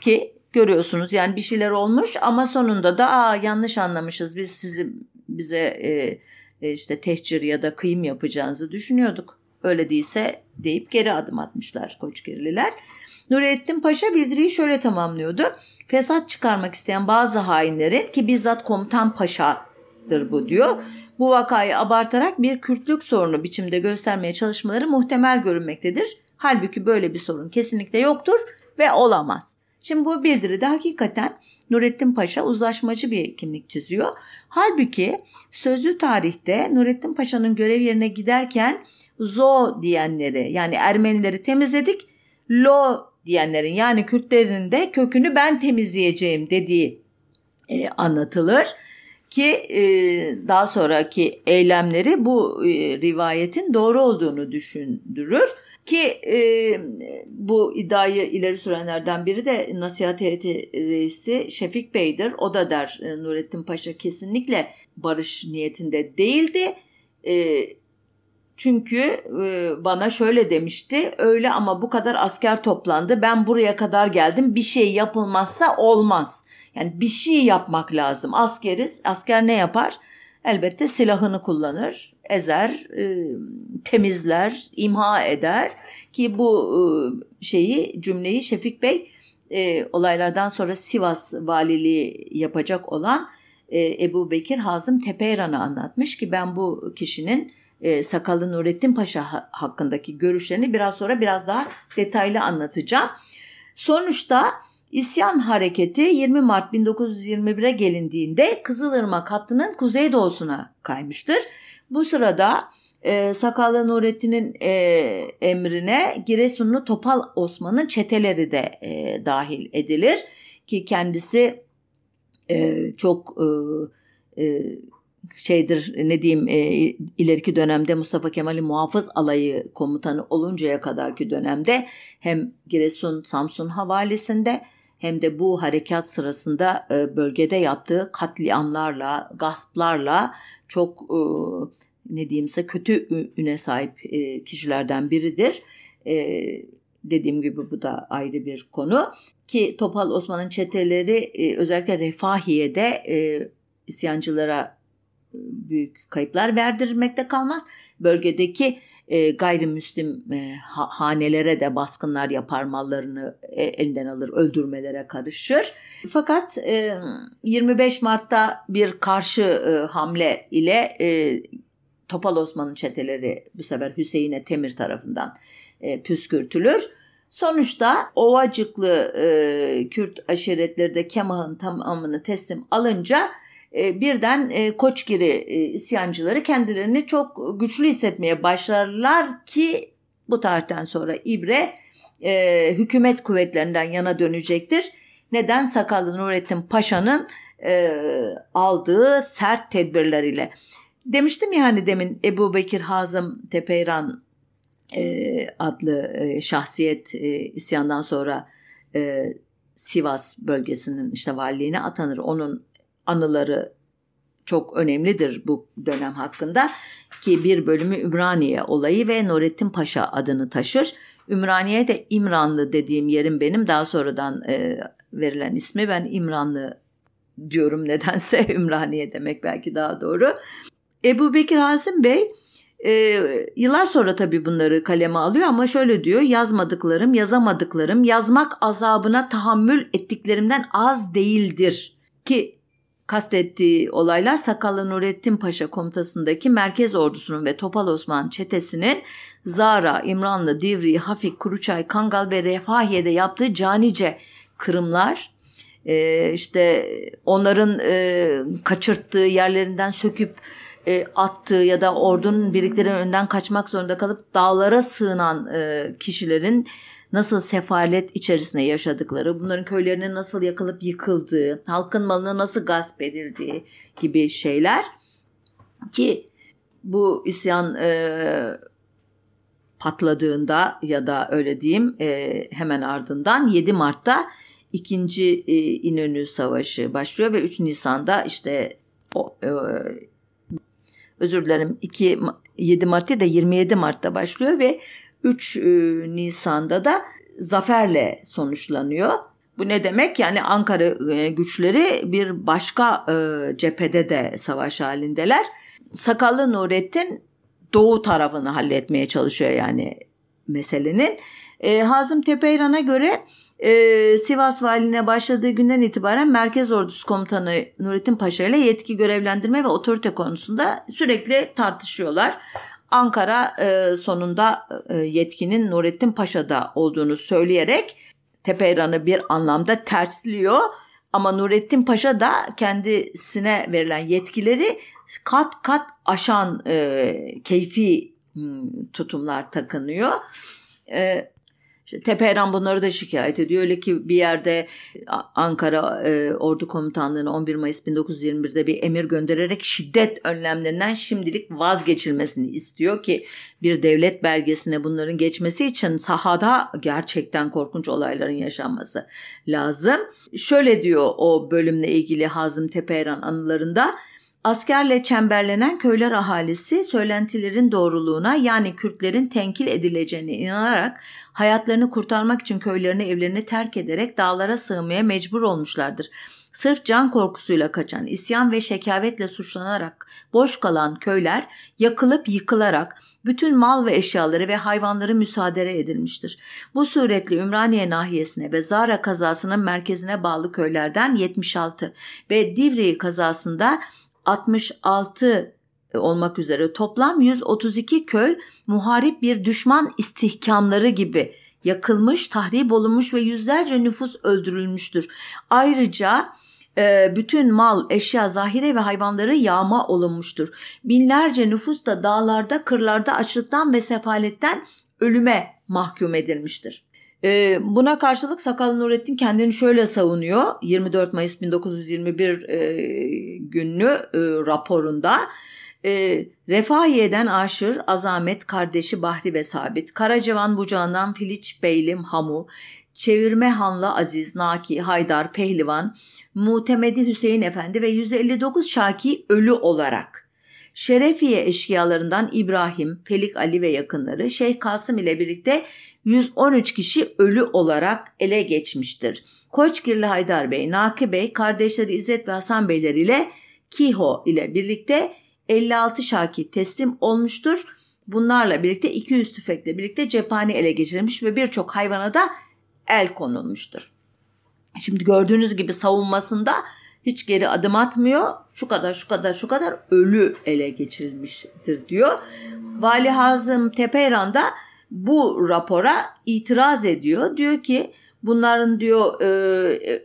Ki görüyorsunuz yani bir şeyler olmuş ama sonunda da Aa, yanlış anlamışız biz sizi bize e, e, işte tehcir ya da kıyım yapacağınızı düşünüyorduk. Öyle değilse deyip geri adım atmışlar Koçgerililer. Nurettin Paşa bildiriyi şöyle tamamlıyordu. Fesat çıkarmak isteyen bazı hainlerin ki bizzat komutan paşadır bu diyor. Bu vakayı abartarak bir Kürtlük sorunu biçimde göstermeye çalışmaları muhtemel görünmektedir. Halbuki böyle bir sorun kesinlikle yoktur ve olamaz. Şimdi bu bildiride hakikaten Nurettin Paşa uzlaşmacı bir kimlik çiziyor. Halbuki sözlü tarihte Nurettin Paşa'nın görev yerine giderken zo diyenleri yani Ermenileri temizledik, lo diyenlerin yani Kürtlerin de kökünü ben temizleyeceğim dediği e, anlatılır ki e, daha sonraki eylemleri bu e, rivayetin doğru olduğunu düşündürür. Ki e, bu iddiayı ileri sürenlerden biri de nasihat heyeti reisi Şefik Bey'dir. O da der e, Nurettin Paşa kesinlikle barış niyetinde değildi. E, çünkü bana şöyle demişti öyle ama bu kadar asker toplandı. Ben buraya kadar geldim. Bir şey yapılmazsa olmaz. Yani bir şey yapmak lazım. Askeriz. Asker ne yapar? Elbette silahını kullanır ezer, temizler, imha eder. Ki bu şeyi cümleyi Şefik Bey olaylardan sonra Sivas valiliği yapacak olan Ebu Bekir Hazım Tepeyran'a anlatmış ki ben bu kişinin e, Sakallı Nurettin Paşa ha- hakkındaki görüşlerini biraz sonra biraz daha detaylı anlatacağım. Sonuçta İsyan hareketi 20 Mart 1921'e gelindiğinde Kızılırmak hattının kuzeydoğusuna kaymıştır. Bu sırada e, Sakallı Nurettin'in e, emrine Giresunlu Topal Osman'ın çeteleri de e, dahil edilir ki kendisi e, çok e, e, şeydir ne diyeyim e, ileriki dönemde Mustafa Kemal'in muhafız alayı komutanı oluncaya kadarki dönemde hem Giresun Samsun havalisinde hem de bu harekat sırasında e, bölgede yaptığı katliamlarla, gasplarla çok e, ne diyeyimse kötü üne sahip e, kişilerden biridir. Dediğim gibi bu da ayrı bir konu ki Topal Osman'ın çeteleri özellikle Refahiye'de isyancılara büyük kayıplar verdirmekte kalmaz. Bölgedeki e, gayrimüslim e, hanelere de baskınlar yapar mallarını e, elinden alır öldürmelere karışır. Fakat e, 25 Mart'ta bir karşı e, hamle ile e, Topal Osman'ın çeteleri bu sefer Hüseyin'e Temir tarafından e, püskürtülür. Sonuçta Ovacıklı e, Kürt aşiretleri de Kemah'ın tamamını teslim alınca birden e, Koçgiri e, isyancıları kendilerini çok güçlü hissetmeye başlarlar ki bu tarihten sonra İbre e, hükümet kuvvetlerinden yana dönecektir. Neden? Sakallı Nurettin Paşa'nın e, aldığı sert tedbirler ile. Demiştim ya hani demin Ebu Bekir Hazım Tepeyran e, adlı e, şahsiyet e, isyandan sonra e, Sivas bölgesinin işte valiliğine atanır. Onun anıları çok önemlidir bu dönem hakkında ki bir bölümü Ümraniye olayı ve Nurettin Paşa adını taşır. Ümraniye de İmranlı dediğim yerim benim daha sonradan e, verilen ismi ben İmranlı diyorum nedense Ümraniye demek belki daha doğru. Ebu Bekir Hazım Bey e, yıllar sonra tabii bunları kaleme alıyor ama şöyle diyor yazmadıklarım yazamadıklarım yazmak azabına tahammül ettiklerimden az değildir ki kastettiği olaylar Sakallı Nurettin Paşa komutasındaki merkez ordusunun ve Topal Osman çetesinin Zara, İmranlı, Divri, Hafik, Kuruçay, Kangal ve Refahiye'de yaptığı canice kırımlar e, işte onların e, kaçırttığı yerlerinden söküp e, attığı ya da ordunun birliklerinin önden kaçmak zorunda kalıp dağlara sığınan e, kişilerin nasıl sefalet içerisinde yaşadıkları, bunların köylerinin nasıl yakılıp yıkıldığı, halkın malına nasıl gasp edildiği gibi şeyler. Ki bu isyan e, patladığında ya da öyle diyeyim e, hemen ardından 7 Mart'ta ikinci e, İnönü Savaşı başlıyor ve 3 Nisan'da işte o, e, özür dilerim 2 7 Mart'ta da 27 Mart'ta başlıyor ve 3 e, Nisan'da da zaferle sonuçlanıyor. Bu ne demek? Yani Ankara e, güçleri bir başka e, cephede de savaş halindeler. Sakallı Nurettin doğu tarafını halletmeye çalışıyor yani meselenin. E, Hazım Tepeyran'a göre Sivas valiliğine başladığı günden itibaren Merkez Ordusu Komutanı Nurettin Paşa ile yetki görevlendirme ve otorite konusunda sürekli tartışıyorlar. Ankara e, sonunda e, yetkinin Nurettin Paşa'da olduğunu söyleyerek Tepeyran'ı bir anlamda tersliyor. Ama Nurettin Paşa da kendisine verilen yetkileri kat kat aşan e, keyfi hmm, tutumlar takınıyor. E, işte Teperan bunları da şikayet ediyor. Öyle ki bir yerde Ankara e, Ordu Komutanlığı'na 11 Mayıs 1921'de bir emir göndererek şiddet önlemlerinden şimdilik vazgeçilmesini istiyor ki bir devlet belgesine bunların geçmesi için sahada gerçekten korkunç olayların yaşanması lazım. Şöyle diyor o bölümle ilgili Hazım Teperan anılarında Askerle çemberlenen köyler ahalisi söylentilerin doğruluğuna yani Kürtlerin tenkil edileceğine inanarak hayatlarını kurtarmak için köylerini evlerini terk ederek dağlara sığmaya mecbur olmuşlardır. Sırf can korkusuyla kaçan, isyan ve şekavetle suçlanarak boş kalan köyler yakılıp yıkılarak bütün mal ve eşyaları ve hayvanları müsaade edilmiştir. Bu suretle Ümraniye nahiyesine ve Zara kazasının merkezine bağlı köylerden 76 ve Divriği kazasında 66 olmak üzere toplam 132 köy muharip bir düşman istihkamları gibi yakılmış, tahrip olunmuş ve yüzlerce nüfus öldürülmüştür. Ayrıca e, bütün mal, eşya, zahire ve hayvanları yağma olunmuştur. Binlerce nüfus da dağlarda, kırlarda açlıktan ve sefaletten ölüme mahkum edilmiştir. E, buna karşılık Sakal Nurettin kendini şöyle savunuyor. 24 Mayıs 1921 e, günlü e, raporunda. E, Refahiye'den Aşır, Azamet, kardeşi Bahri ve Sabit, Karacavan bucağından Filiç Beylim Hamu, Çevirme Hanlı Aziz, Naki, Haydar, Pehlivan, Mutemedi Hüseyin Efendi ve 159 Şaki ölü olarak Şerefiye eşkıyalarından İbrahim, Felik Ali ve yakınları Şeyh Kasım ile birlikte 113 kişi ölü olarak ele geçmiştir. Koçgirli Haydar Bey, Naki Bey, kardeşleri İzzet ve Hasan Beyler ile Kiho ile birlikte 56 şaki teslim olmuştur. Bunlarla birlikte 200 tüfekle birlikte cephane ele geçirilmiş ve birçok hayvana da el konulmuştur. Şimdi gördüğünüz gibi savunmasında hiç geri adım atmıyor. Şu kadar şu kadar şu kadar ölü ele geçirilmiştir diyor. Vali Hazım Tepeyran da bu rapora itiraz ediyor. Diyor ki bunların diyor e, e,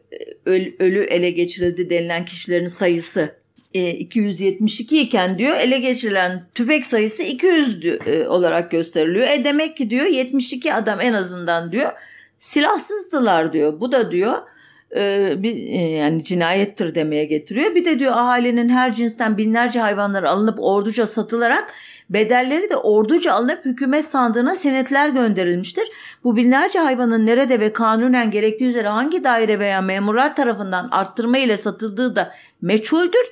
ölü ele geçirildi denilen kişilerin sayısı e, 272 iken diyor ele geçirilen tüfek sayısı 200 e, olarak gösteriliyor. E demek ki diyor 72 adam en azından diyor silahsızdılar diyor. Bu da diyor e, bir, e, yani cinayettir demeye getiriyor. Bir de diyor ahalinin her cinsten binlerce hayvanlar alınıp orduca satılarak bedelleri de orduca alınıp hükümet sandığına senetler gönderilmiştir. Bu binlerce hayvanın nerede ve kanunen gerektiği üzere hangi daire veya memurlar tarafından arttırma ile satıldığı da meçhuldür.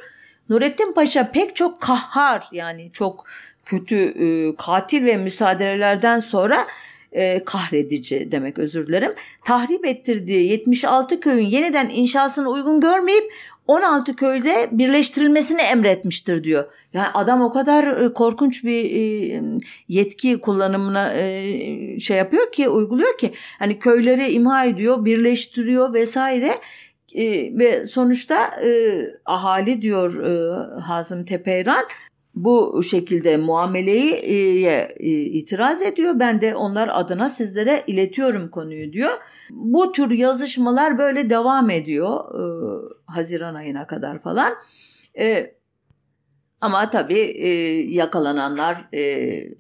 Nurettin Paşa pek çok kahhar yani çok kötü e, katil ve müsaadelerden sonra e, kahredici demek özür dilerim. Tahrip ettirdiği 76 köyün yeniden inşasını uygun görmeyip 16 köyde birleştirilmesini emretmiştir diyor. Yani adam o kadar e, korkunç bir e, yetki kullanımına e, şey yapıyor ki uyguluyor ki hani köyleri imha ediyor, birleştiriyor vesaire. ve sonuçta ahali diyor Hazım Tepeyran bu şekilde muameleyi e, itiraz ediyor. Ben de onlar adına sizlere iletiyorum konuyu diyor. Bu tür yazışmalar böyle devam ediyor e, Haziran ayına kadar falan. E, ama tabii e, yakalananlar e, e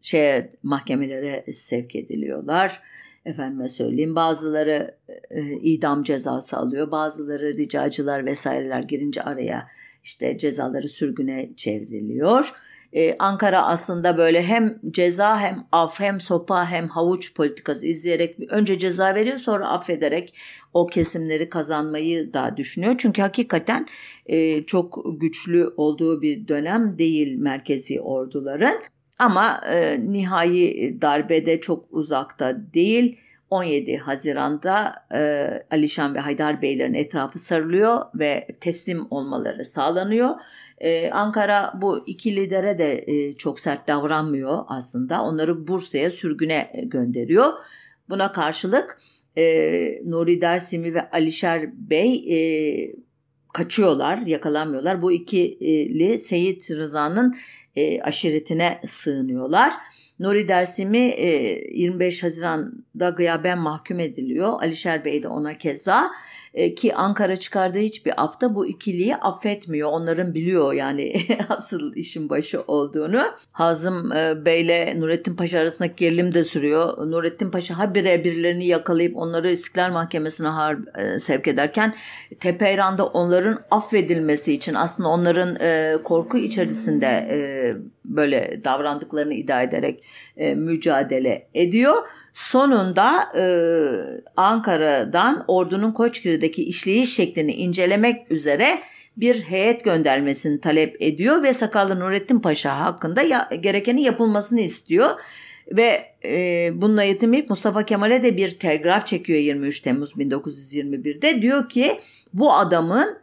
şeye mahkemelere sevk ediliyorlar. Efendime söyleyeyim bazıları e, idam cezası alıyor. Bazıları ricacılar vesaireler girince araya işte cezaları sürgüne çevriliyor. Ee, Ankara aslında böyle hem ceza hem af hem sopa hem havuç politikası izleyerek önce ceza veriyor sonra affederek o kesimleri kazanmayı da düşünüyor. Çünkü hakikaten e, çok güçlü olduğu bir dönem değil merkezi orduların. Ama e, nihai darbede çok uzakta değil. 17 Haziran'da e, Alişan ve Haydar Beylerin etrafı sarılıyor ve teslim olmaları sağlanıyor. Ee, Ankara bu iki lidere de e, çok sert davranmıyor aslında. Onları Bursa'ya sürgüne e, gönderiyor. Buna karşılık e, Nuri Dersimi ve Alişer Bey e, kaçıyorlar, yakalanmıyorlar. Bu ikili Seyit Rıza'nın e, aşiretine sığınıyorlar. Nuri Dersimi e, 25 Haziran'da gıyaben mahkum ediliyor. Alişer Bey de ona keza. E, ki Ankara çıkardığı hiçbir afta bu ikiliyi affetmiyor. Onların biliyor yani asıl işin başı olduğunu. Hazım e, Bey ile Nurettin Paşa arasındaki gerilim de sürüyor. Nurettin Paşa habire birilerini yakalayıp onları İstiklal Mahkemesi'ne har- e, sevk ederken Tepeyran'da onların affedilmesi için aslında onların korku içerisinde böyle davrandıklarını iddia ederek mücadele ediyor. Sonunda e, Ankara'dan ordunun Koçgiri'deki işleyiş şeklini incelemek üzere bir heyet göndermesini talep ediyor ve Sakallı Nurettin Paşa hakkında ya, gerekeni yapılmasını istiyor. Ve e, bununla yetinmeyip Mustafa Kemal'e de bir telgraf çekiyor 23 Temmuz 1921'de. Diyor ki bu adamın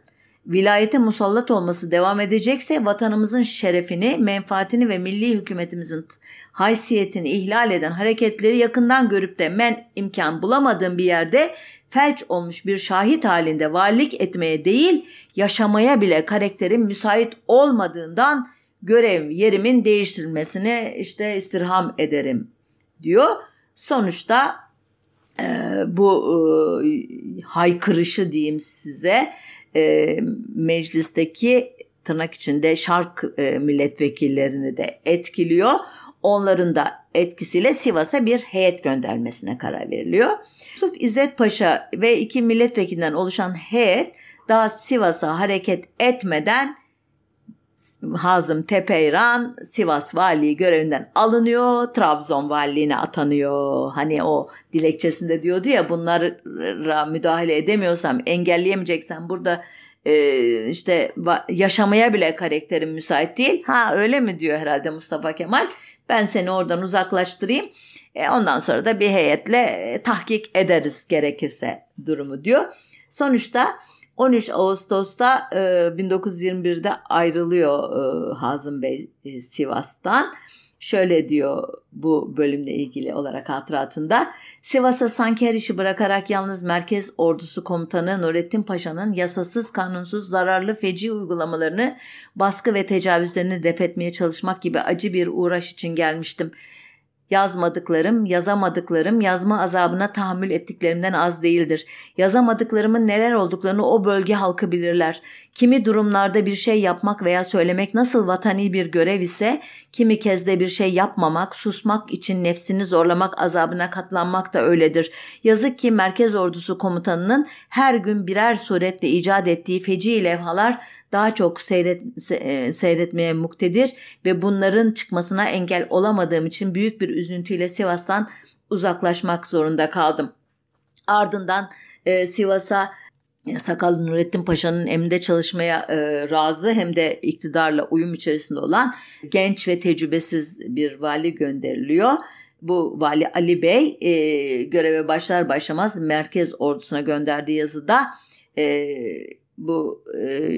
vilayete musallat olması devam edecekse vatanımızın şerefini, menfaatini ve milli hükümetimizin haysiyetini ihlal eden hareketleri yakından görüp de men imkan bulamadığım bir yerde felç olmuş bir şahit halinde varlık etmeye değil yaşamaya bile karakterim müsait olmadığından görev yerimin değiştirilmesini işte istirham ederim diyor. Sonuçta e, bu e, haykırışı diyeyim size e, meclisteki tırnak içinde şark e, milletvekillerini de etkiliyor. Onların da etkisiyle Sivas'a bir heyet göndermesine karar veriliyor. Yusuf İzzet Paşa ve iki milletvekilinden oluşan heyet daha Sivas'a hareket etmeden Hazım Tepeyran Sivas Valiliği görevinden alınıyor. Trabzon Valiliğine atanıyor. Hani o dilekçesinde diyordu ya bunlara müdahale edemiyorsam engelleyemeyeceksem burada e, işte yaşamaya bile karakterim müsait değil. Ha öyle mi diyor herhalde Mustafa Kemal. Ben seni oradan uzaklaştırayım. E, ondan sonra da bir heyetle e, tahkik ederiz gerekirse durumu diyor. Sonuçta 13 Ağustos'ta e, 1921'de ayrılıyor e, Hazım Bey e, Sivas'tan. Şöyle diyor bu bölümle ilgili olarak hatıratında. Sivas'a sanki her işi bırakarak yalnız Merkez Ordusu Komutanı Nurettin Paşa'nın yasasız, kanunsuz, zararlı feci uygulamalarını, baskı ve tecavüzlerini defetmeye çalışmak gibi acı bir uğraş için gelmiştim. Yazmadıklarım, yazamadıklarım, yazma azabına tahammül ettiklerimden az değildir. Yazamadıklarımın neler olduklarını o bölge halkı bilirler. Kimi durumlarda bir şey yapmak veya söylemek nasıl vatani bir görev ise, kimi kez de bir şey yapmamak, susmak için nefsini zorlamak azabına katlanmak da öyledir. Yazık ki merkez ordusu komutanının her gün birer suretle icat ettiği feci levhalar daha çok seyret, e, seyretmeye muktedir ve bunların çıkmasına engel olamadığım için büyük bir üzüntüyle Sivas'tan uzaklaşmak zorunda kaldım. Ardından e, Sivas'a Sakallı Nurettin Paşa'nın emrinde çalışmaya e, razı hem de iktidarla uyum içerisinde olan genç ve tecrübesiz bir vali gönderiliyor. Bu vali Ali Bey e, göreve başlar başlamaz merkez ordusuna gönderdiği yazıda e, bu e,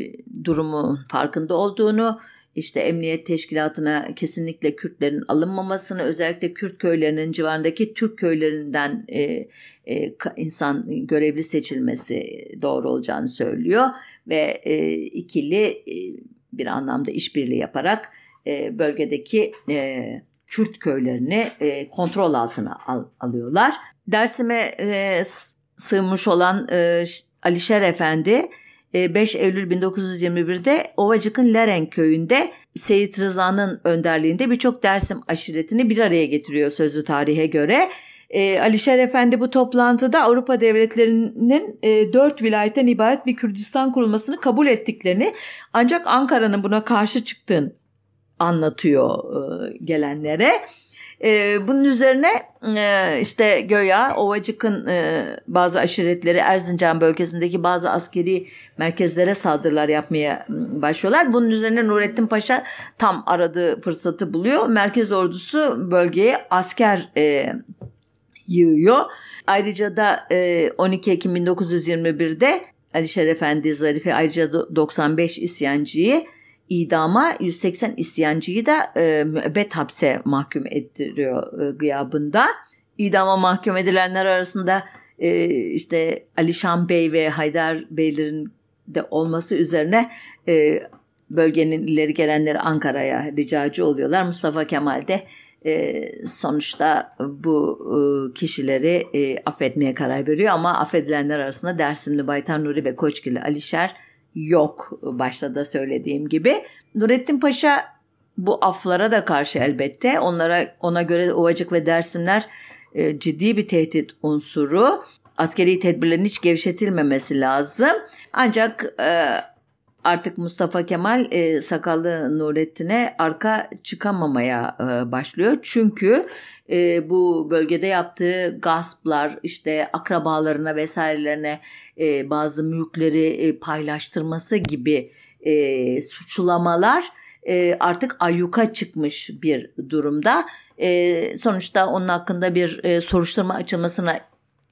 durumu farkında olduğunu, işte emniyet teşkilatına kesinlikle Kürtlerin alınmamasını, özellikle Kürt köylerinin civarındaki Türk köylerinden e, e, insan görevli seçilmesi doğru olacağını söylüyor ve e, ikili e, bir anlamda işbirliği yaparak e, bölgedeki e, Kürt köylerini e, kontrol altına al, alıyorlar. Dersim'e e, sığmış olan e, Alişer Efendi 5 e, Eylül 1921'de Ovacık'ın Leren köyünde Seyit Rıza'nın önderliğinde birçok Dersim aşiretini bir araya getiriyor sözlü tarihe göre. E, Alişer Efendi bu toplantıda Avrupa devletlerinin e, dört vilayetten ibaret bir Kürdistan kurulmasını kabul ettiklerini ancak Ankara'nın buna karşı çıktığını anlatıyor e, gelenlere. E, bunun üzerine e, işte Göya, Ovacık'ın e, bazı aşiretleri Erzincan bölgesindeki bazı askeri merkezlere saldırılar yapmaya başlıyorlar. Bunun üzerine Nurettin Paşa tam aradığı fırsatı buluyor. Merkez ordusu bölgeye asker e, yığıyor. Ayrıca da e, 12 Ekim 1921'de Alişer Efendi Zarife ayrıca 95 isyancıyı idama 180 isyancıyı da e, müebbet hapse mahkum ettiriyor e, gıyabında. İdama mahkum edilenler arasında e, işte Alişan Bey ve Haydar Beylerin de olması üzerine e, bölgenin ileri gelenleri Ankara'ya ricacı oluyorlar. Mustafa Kemal de e, sonuçta bu e, kişileri e, affetmeye karar veriyor ama affedilenler arasında Dersimli Baytar Nuri ve Koçgili Alişer yok başta da söylediğim gibi. Nurettin Paşa bu aflara da karşı elbette onlara ona göre Ovacık ve Dersimler e, ciddi bir tehdit unsuru. Askeri tedbirlerin hiç gevşetilmemesi lazım. Ancak e, artık Mustafa Kemal e, sakallı Nurettin'e arka çıkamamaya e, başlıyor. Çünkü e, bu bölgede yaptığı gasplar işte akrabalarına vesairelerine e, bazı mülkleri e, paylaştırması gibi e, suçlamalar e, artık ayyuka çıkmış bir durumda. E, sonuçta onun hakkında bir e, soruşturma açılmasına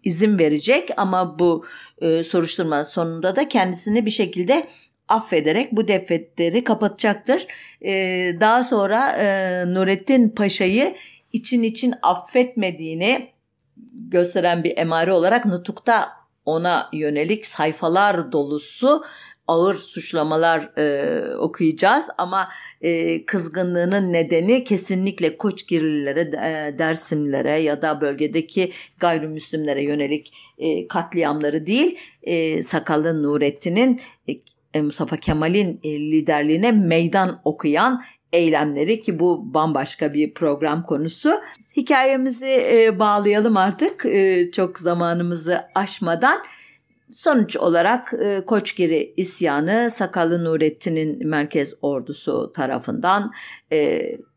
izin verecek ama bu e, soruşturma sonunda da kendisini bir şekilde affederek bu defetleri kapatacaktır. Ee, daha sonra e, Nurettin Paşa'yı için için affetmediğini gösteren bir emare olarak nutukta ona yönelik sayfalar dolusu ağır suçlamalar e, okuyacağız. Ama e, kızgınlığının nedeni kesinlikle Koçgirlilere, e, Dersimlere ya da bölgedeki gayrimüslimlere yönelik e, katliamları değil, e, Sakallı Nurettin'in e, Mustafa Kemal'in e, liderliğine meydan okuyan eylemleri ki bu bambaşka bir program konusu. Hikayemizi e, bağlayalım artık çok zamanımızı aşmadan. Sonuç olarak Koçgiri isyanı Sakallı Nurettin'in merkez ordusu tarafından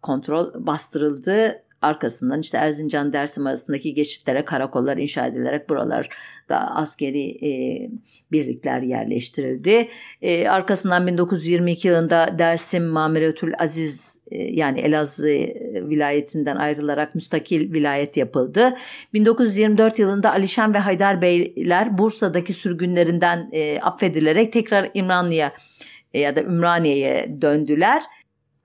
kontrol bastırıldı arkasından işte Erzincan Dersim arasındaki geçitlere karakollar inşa edilerek buralar da askeri e, birlikler yerleştirildi. E, arkasından 1922 yılında Dersim Mamiretül Aziz e, yani Elazığ vilayetinden ayrılarak müstakil vilayet yapıldı. 1924 yılında Alişan ve Haydar Beyler Bursa'daki sürgünlerinden e, affedilerek tekrar İmranlı'ya e, ya da Ümraniye'ye döndüler.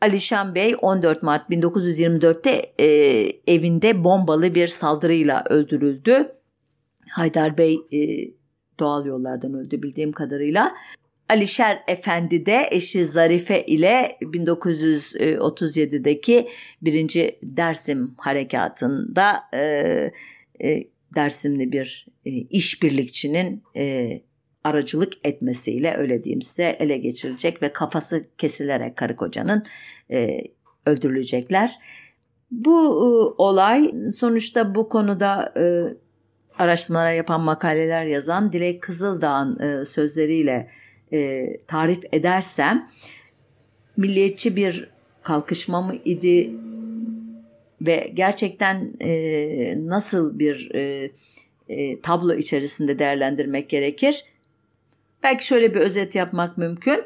Alişan Bey 14 Mart 1924'te e, evinde bombalı bir saldırıyla öldürüldü. Haydar Bey e, doğal yollardan öldü bildiğim kadarıyla. Alişer Efendi de eşi Zarife ile 1937'deki birinci Dersim harekatında e, e, Dersimli bir e, işbirlikçinin e, aracılık etmesiyle öyle diyeyim size ele geçirilecek ve kafası kesilerek karı kocanın e, öldürülecekler. Bu e, olay sonuçta bu konuda e, araştırmalar yapan makaleler yazan Dilek Kızıldağ'ın e, sözleriyle e, tarif edersem milliyetçi bir kalkışma mı idi ve gerçekten e, nasıl bir e, e, tablo içerisinde değerlendirmek gerekir? Belki şöyle bir özet yapmak mümkün.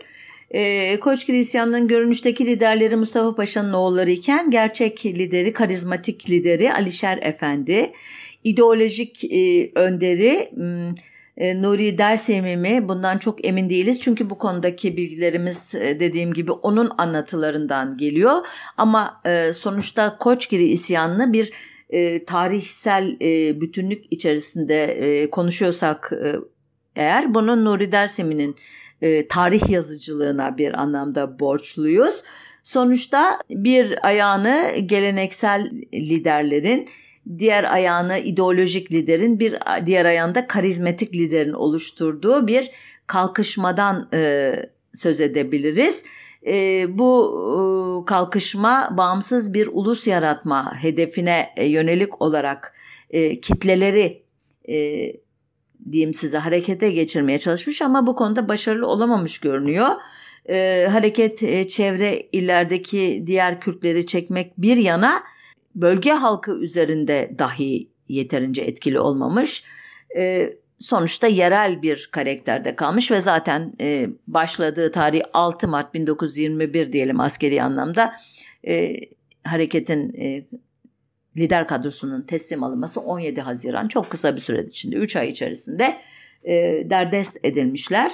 E, Koçgiri isyanının görünüşteki liderleri Mustafa Paşa'nın oğulları iken gerçek lideri, karizmatik lideri Alişer Efendi, ideolojik e, önderi e, Nuri Dersemi mi bundan çok emin değiliz. Çünkü bu konudaki bilgilerimiz e, dediğim gibi onun anlatılarından geliyor. Ama sonuçta Koçgiri isyanını bir tarihsel bütünlük içerisinde konuşuyorsak eğer bunu Nuri Dersemi'nin e, tarih yazıcılığına bir anlamda borçluyuz. Sonuçta bir ayağını geleneksel liderlerin, diğer ayağını ideolojik liderin, bir diğer ayağında karizmatik liderin oluşturduğu bir kalkışmadan e, söz edebiliriz. E, bu e, kalkışma bağımsız bir ulus yaratma hedefine e, yönelik olarak e, kitleleri e, diyeyim size harekete geçirmeye çalışmış ama bu konuda başarılı olamamış görünüyor. E, hareket e, çevre illerdeki diğer Kürtleri çekmek bir yana bölge halkı üzerinde dahi yeterince etkili olmamış. E, sonuçta yerel bir karakterde kalmış ve zaten e, başladığı tarih 6 Mart 1921 diyelim askeri anlamda e, hareketin e, lider kadrosunun teslim alınması 17 Haziran çok kısa bir süre içinde 3 ay içerisinde e, derdest edilmişler.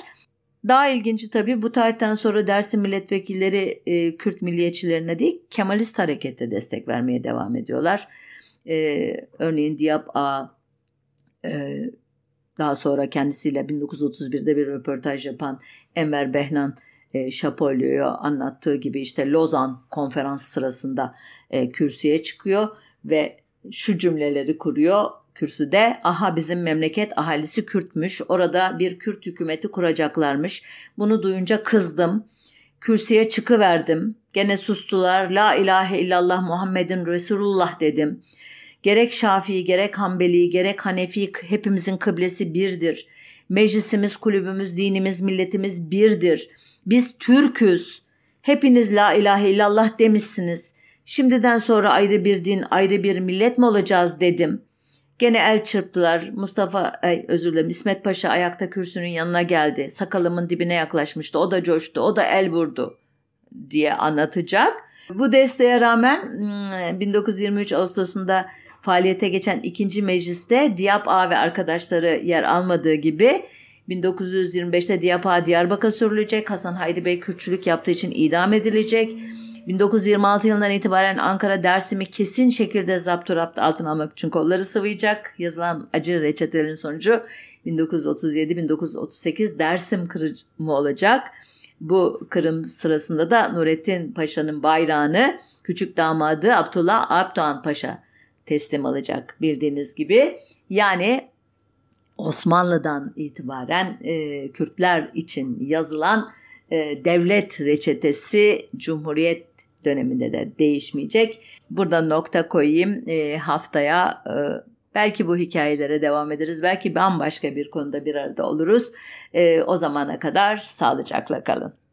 Daha ilginci tabii bu tarihten sonra Dersim milletvekilleri e, Kürt milliyetçilerine değil Kemalist harekete destek vermeye devam ediyorlar. E, örneğin Diyap A e, daha sonra kendisiyle 1931'de bir röportaj yapan Enver Behnan e, Şapolyo'yu anlattığı gibi işte Lozan konferans sırasında e, kürsüye çıkıyor ve şu cümleleri kuruyor kürsüde. Aha bizim memleket ahalisi Kürtmüş. Orada bir Kürt hükümeti kuracaklarmış. Bunu duyunca kızdım. Kürsüye çıkıverdim. Gene sustular. La ilahe illallah Muhammedin Resulullah dedim. Gerek Şafii, gerek Hanbeli, gerek Hanefi hepimizin kıblesi birdir. Meclisimiz, kulübümüz, dinimiz, milletimiz birdir. Biz Türküz. Hepiniz la ilahe illallah demişsiniz. Şimdiden sonra ayrı bir din, ayrı bir millet mi olacağız dedim. Gene el çırptılar. Mustafa, ay, özür dilerim İsmet Paşa ayakta kürsünün yanına geldi. Sakalımın dibine yaklaşmıştı. O da coştu, o da el vurdu diye anlatacak. Bu desteğe rağmen 1923 hmm, Ağustos'unda faaliyete geçen ikinci mecliste Diyap Ağa ve arkadaşları yer almadığı gibi 1925'te Diyap Ağa Diyarbakır sürülecek. Hasan Hayri Bey Kürtçülük yaptığı için idam edilecek. 1926 yılından itibaren Ankara Dersim'i kesin şekilde zapturapt altına almak için kolları sıvayacak. Yazılan acı reçetelerin sonucu 1937-1938 Dersim kırımı olacak. Bu kırım sırasında da Nurettin Paşa'nın bayrağını küçük damadı Abdullah Abdoğan Paşa teslim alacak bildiğiniz gibi. Yani Osmanlı'dan itibaren e, Kürtler için yazılan e, devlet reçetesi Cumhuriyet döneminde de değişmeyecek. Burada nokta koyayım. E, haftaya e, belki bu hikayelere devam ederiz. Belki bambaşka bir konuda bir arada oluruz. E, o zamana kadar sağlıcakla kalın.